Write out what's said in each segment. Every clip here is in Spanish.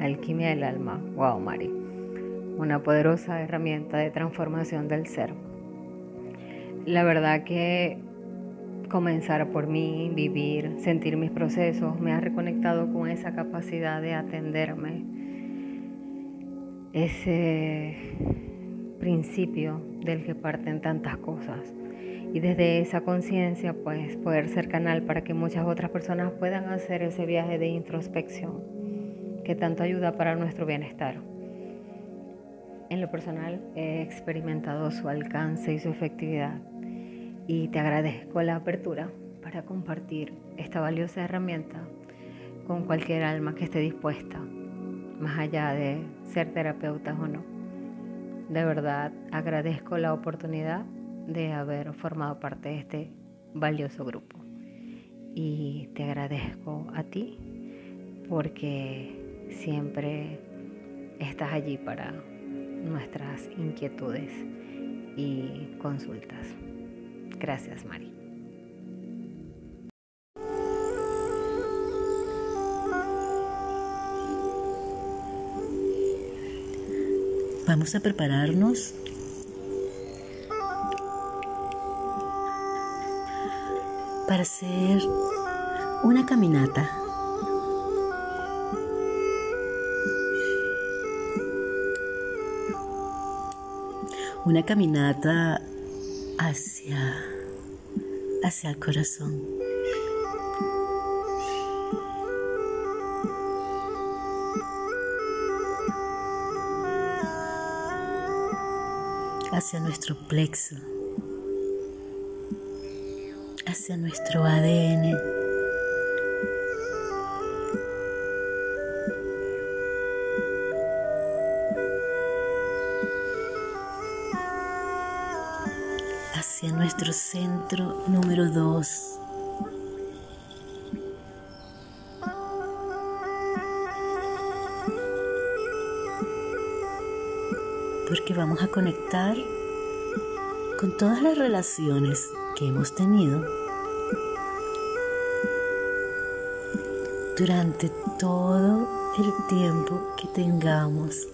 Alquimia del Alma. Wow, Mari. Una poderosa herramienta de transformación del ser. La verdad que comenzar por mí, vivir, sentir mis procesos, me ha reconectado con esa capacidad de atenderme. Ese principio del que parten tantas cosas y desde esa conciencia pues poder ser canal para que muchas otras personas puedan hacer ese viaje de introspección que tanto ayuda para nuestro bienestar. En lo personal he experimentado su alcance y su efectividad y te agradezco la apertura para compartir esta valiosa herramienta con cualquier alma que esté dispuesta, más allá de ser terapeutas o no. De verdad agradezco la oportunidad de haber formado parte de este valioso grupo. Y te agradezco a ti porque siempre estás allí para nuestras inquietudes y consultas. Gracias, Mari. Vamos a prepararnos para hacer una caminata. Una caminata hacia, hacia el corazón. hacia nuestro plexo hacia nuestro ADN. Centro número 2. Porque vamos a conectar con todas las relaciones que hemos tenido durante todo el tiempo que tengamos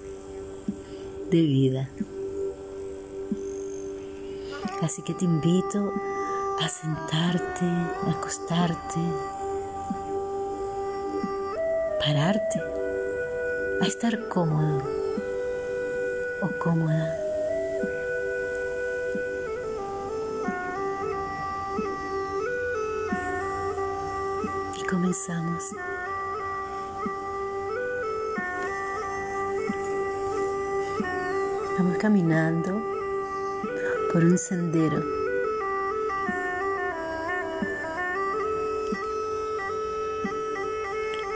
de vida. Así que te invito a sentarte, a acostarte, pararte, a estar cómodo o cómoda. Y comenzamos. Vamos caminando por un sendero.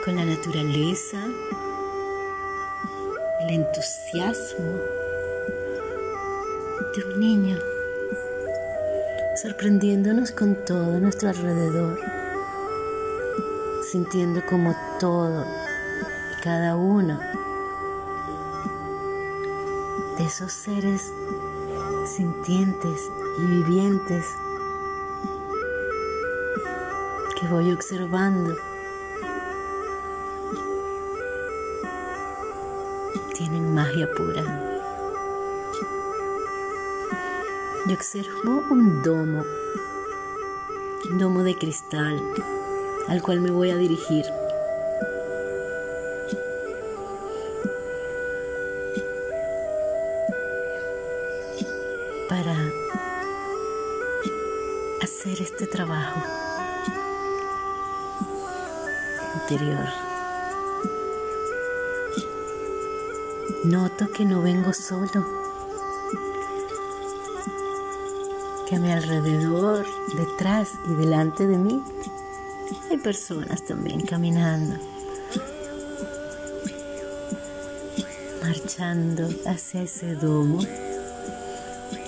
Con la naturaleza, el entusiasmo de un niño, sorprendiéndonos con todo nuestro alrededor, sintiendo como todo y cada uno de esos seres sintientes y vivientes que voy observando tienen magia pura. Yo observo un domo, un domo de cristal al cual me voy a dirigir. Noto que no vengo solo, que a mi alrededor, detrás y delante de mí hay personas también caminando, marchando hacia ese domo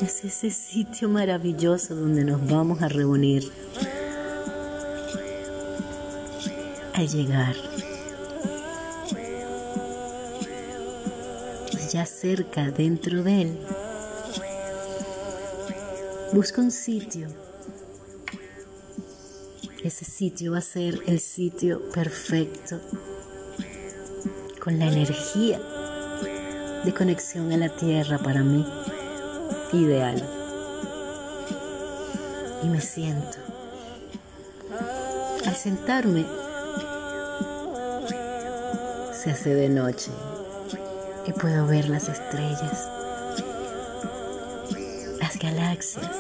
es ese sitio maravilloso donde nos vamos a reunir. Llegar, ya cerca dentro de él, busca un sitio. Ese sitio va a ser el sitio perfecto con la energía de conexión a la tierra para mí ideal. Y me siento. Al sentarme, se hace de noche y puedo ver las estrellas, las galaxias.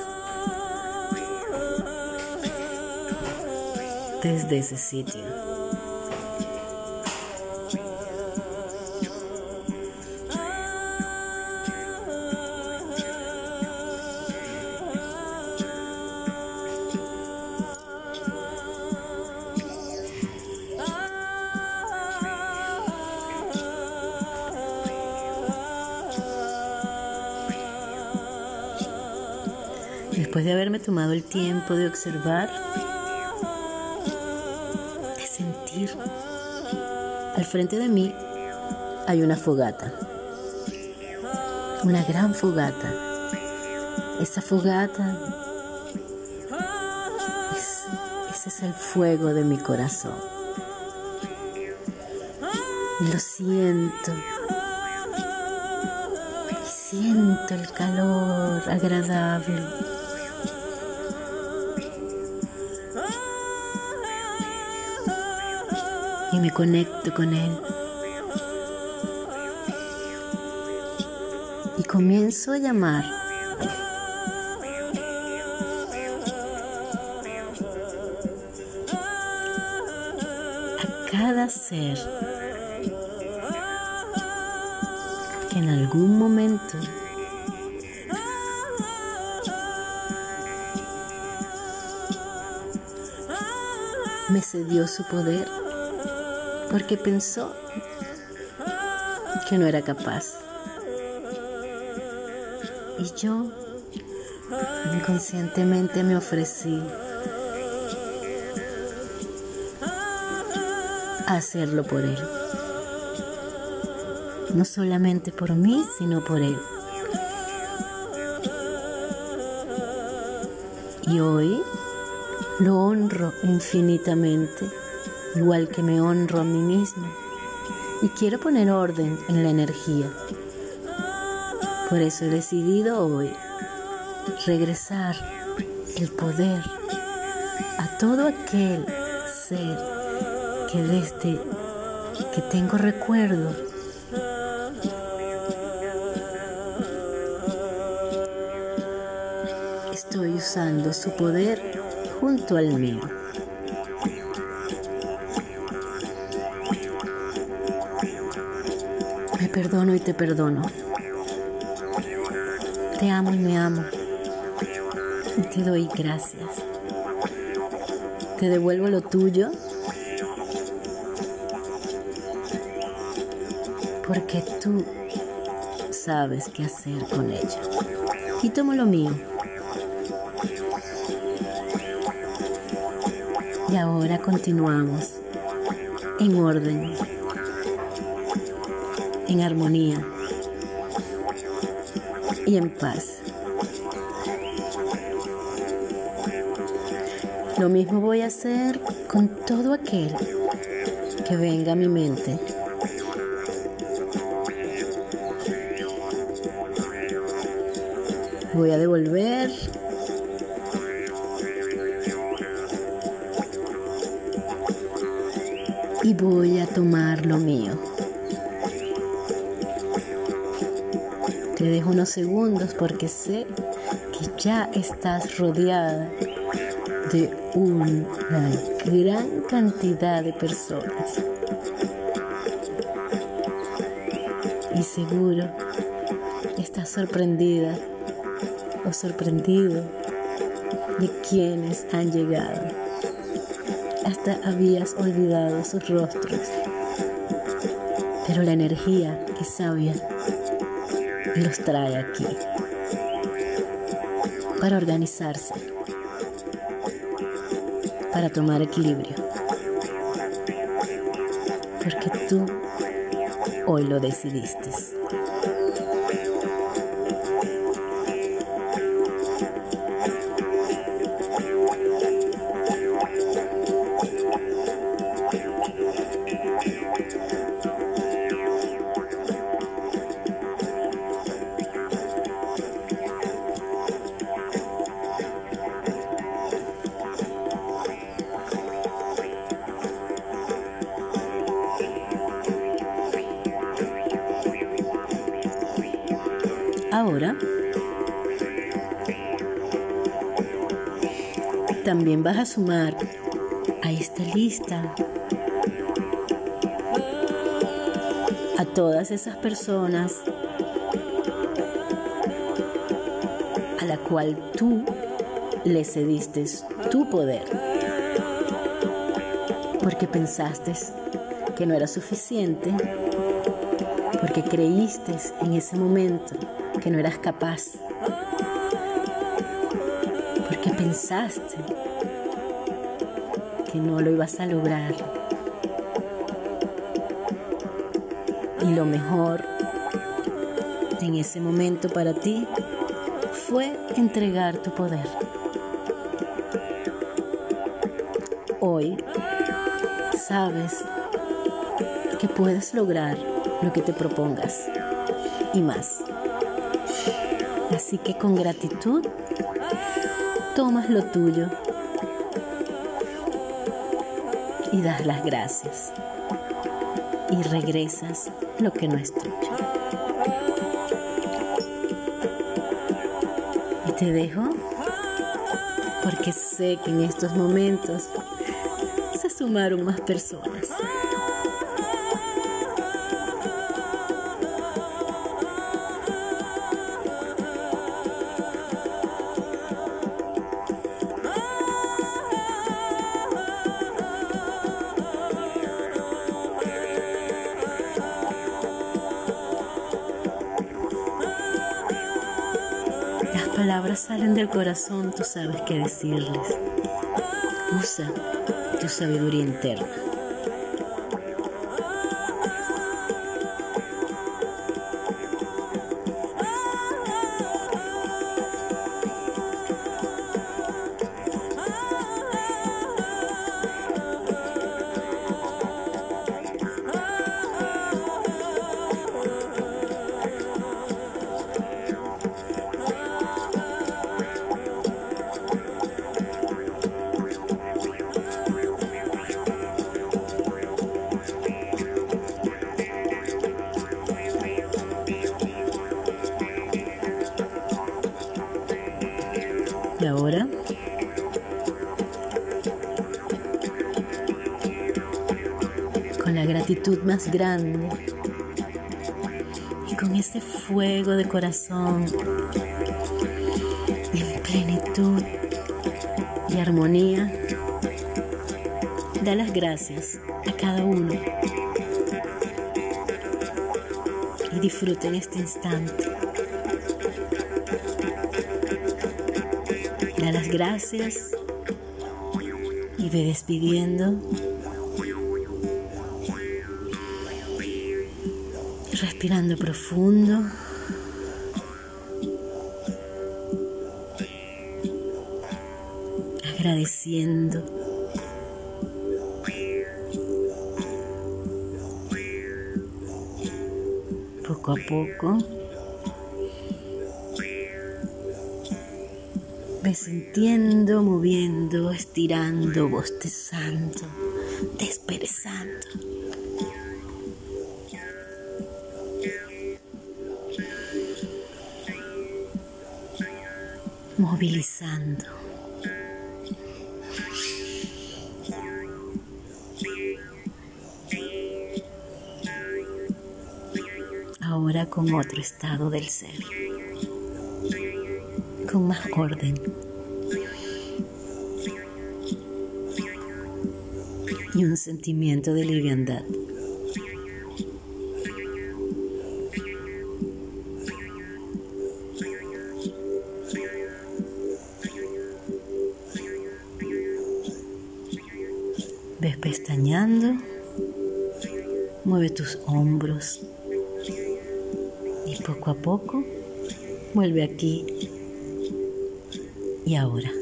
Desde ese sitio. Después de haberme tomado el tiempo de observar, de sentir, al frente de mí hay una fogata, una gran fogata. Esa fogata, ese es el fuego de mi corazón. Y lo siento. Siento el calor agradable me conecto con Él. Y comienzo a llamar. A cada ser que en algún momento me cedió su poder porque pensó que no era capaz. Y yo inconscientemente me ofrecí a hacerlo por él. No solamente por mí, sino por él. Y hoy lo honro infinitamente igual que me honro a mí mismo y quiero poner orden en la energía. Por eso he decidido hoy regresar el poder a todo aquel ser que desde que tengo recuerdo estoy usando su poder junto al mío. Perdono y te perdono. Te amo y me amo. Y te doy gracias. Te devuelvo lo tuyo. Porque tú sabes qué hacer con ella. Y tomo lo mío. Y ahora continuamos en orden en armonía y en paz. Lo mismo voy a hacer con todo aquel que venga a mi mente. Voy a devolver y voy a tomar lo mío. Te dejo unos segundos porque sé que ya estás rodeada de una gran cantidad de personas. Y seguro estás sorprendida o sorprendido de quienes han llegado. Hasta habías olvidado sus rostros. Pero la energía es sabia los trae aquí para organizarse, para tomar equilibrio. Porque tú hoy lo decidiste. También vas a sumar. A esta lista. A todas esas personas a la cual tú le cediste tu poder. Porque pensaste que no era suficiente, porque creíste en ese momento que no eras capaz, porque pensaste que no lo ibas a lograr. Y lo mejor en ese momento para ti fue entregar tu poder. Hoy sabes que puedes lograr lo que te propongas y más. Así que con gratitud tomas lo tuyo y das las gracias y regresas lo que no es tuyo. Y te dejo porque sé que en estos momentos se sumaron más personas. Palabras salen del corazón, tú sabes qué decirles. Usa tu sabiduría interna. Y ahora con la gratitud más grande. Y con ese fuego de corazón. En plenitud y armonía, da las gracias a cada uno. Y disfruten este instante. Da las gracias y ve despidiendo. Respirando profundo. Agradeciendo. Poco a poco. Ve sintiendo, moviendo, estirando, bostezando, desperezando. Movilizando. Ahora con otro estado del ser con más orden. Y un sentimiento de liviandad. Ves pestañando, mueve tus hombros y poco a poco vuelve aquí y ahora.